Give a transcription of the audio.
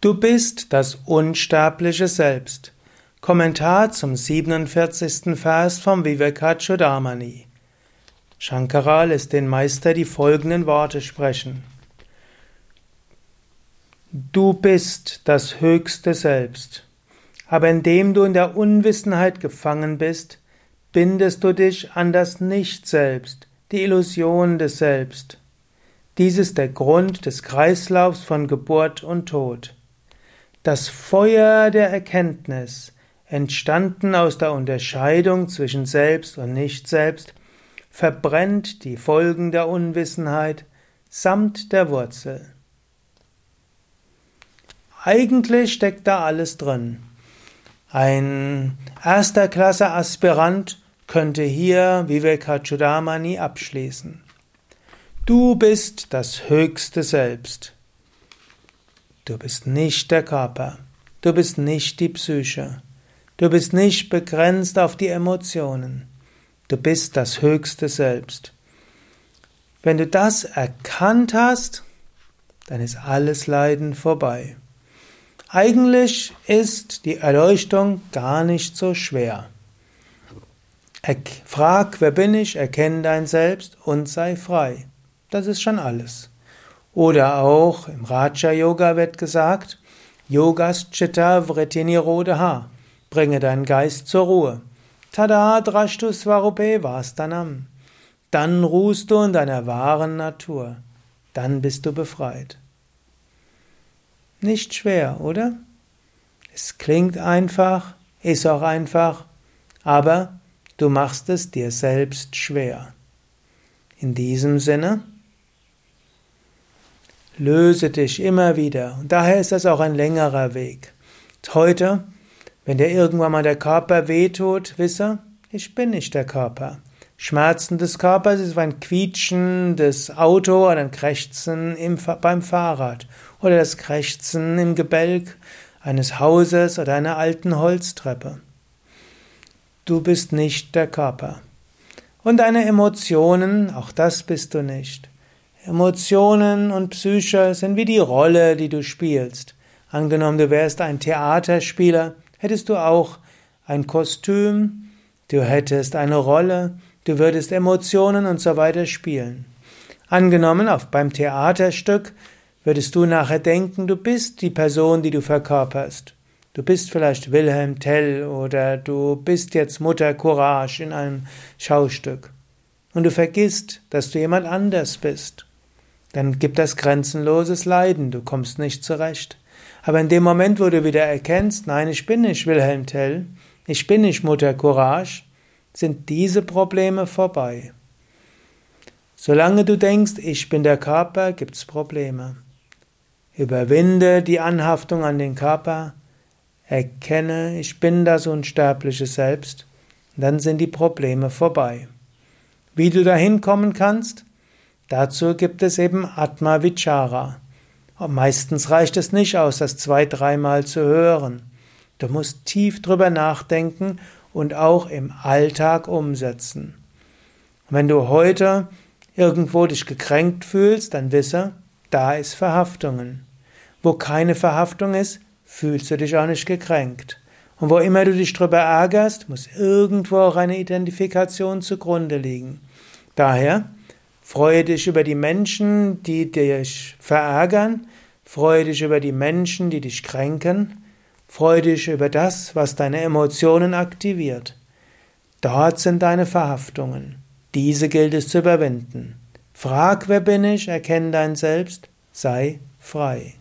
Du bist das unsterbliche Selbst. Kommentar zum 47. Vers vom Vivekachudamani. Shankara lässt den Meister die folgenden Worte sprechen. Du bist das höchste Selbst, aber indem du in der Unwissenheit gefangen bist, bindest du dich an das Nicht-Selbst, die Illusion des Selbst. Dies ist der Grund des Kreislaufs von Geburt und Tod. Das Feuer der Erkenntnis, entstanden aus der Unterscheidung zwischen Selbst und Nicht-Selbst, verbrennt die Folgen der Unwissenheit samt der Wurzel. Eigentlich steckt da alles drin. Ein erster Klasse Aspirant könnte hier Vivekachudamani abschließen. Du bist das höchste Selbst. Du bist nicht der Körper. Du bist nicht die Psyche. Du bist nicht begrenzt auf die Emotionen. Du bist das höchste Selbst. Wenn du das erkannt hast, dann ist alles Leiden vorbei. Eigentlich ist die Erleuchtung gar nicht so schwer. Frag, wer bin ich, erkenne dein Selbst und sei frei. Das ist schon alles. Oder auch im Raja Yoga wird gesagt, Yogas Chitta Vrittinirodha, bringe deinen Geist zur Ruhe. Tada drashtu svarupe vastanam. Dann ruhst du in deiner wahren Natur. Dann bist du befreit. Nicht schwer, oder? Es klingt einfach, ist auch einfach, aber du machst es dir selbst schwer. In diesem Sinne, Löse dich immer wieder. Und daher ist das auch ein längerer Weg. Heute, wenn dir irgendwann mal der Körper wehtut, wisse, ich bin nicht der Körper. Schmerzen des Körpers ist ein Quietschen des Auto oder ein Krächzen im, beim Fahrrad oder das Krächzen im Gebälk eines Hauses oder einer alten Holztreppe. Du bist nicht der Körper. Und deine Emotionen, auch das bist du nicht. Emotionen und Psyche sind wie die Rolle, die du spielst. Angenommen, du wärst ein Theaterspieler, hättest du auch ein Kostüm, du hättest eine Rolle, du würdest Emotionen und so weiter spielen. Angenommen, auf, beim Theaterstück würdest du nachher denken, du bist die Person, die du verkörperst. Du bist vielleicht Wilhelm Tell oder du bist jetzt Mutter Courage in einem Schaustück. Und du vergisst, dass du jemand anders bist dann gibt das grenzenloses Leiden, du kommst nicht zurecht. Aber in dem Moment, wo du wieder erkennst, nein, ich bin nicht Wilhelm Tell, ich bin nicht Mutter Courage, sind diese Probleme vorbei. Solange du denkst, ich bin der Körper, gibt's Probleme. Überwinde die Anhaftung an den Körper, erkenne, ich bin das unsterbliche Selbst, dann sind die Probleme vorbei. Wie du dahin kommen kannst? Dazu gibt es eben Atma Vichara. Meistens reicht es nicht aus, das zwei, dreimal zu hören. Du musst tief drüber nachdenken und auch im Alltag umsetzen. wenn du heute irgendwo dich gekränkt fühlst, dann wisse, da ist Verhaftungen. Wo keine Verhaftung ist, fühlst du dich auch nicht gekränkt. Und wo immer du dich drüber ärgerst, muss irgendwo auch eine Identifikation zugrunde liegen. Daher Freue dich über die Menschen, die dich verärgern. Freue dich über die Menschen, die dich kränken. Freue dich über das, was deine Emotionen aktiviert. Dort sind deine Verhaftungen. Diese gilt es zu überwinden. Frag, wer bin ich, erkenne dein Selbst, sei frei.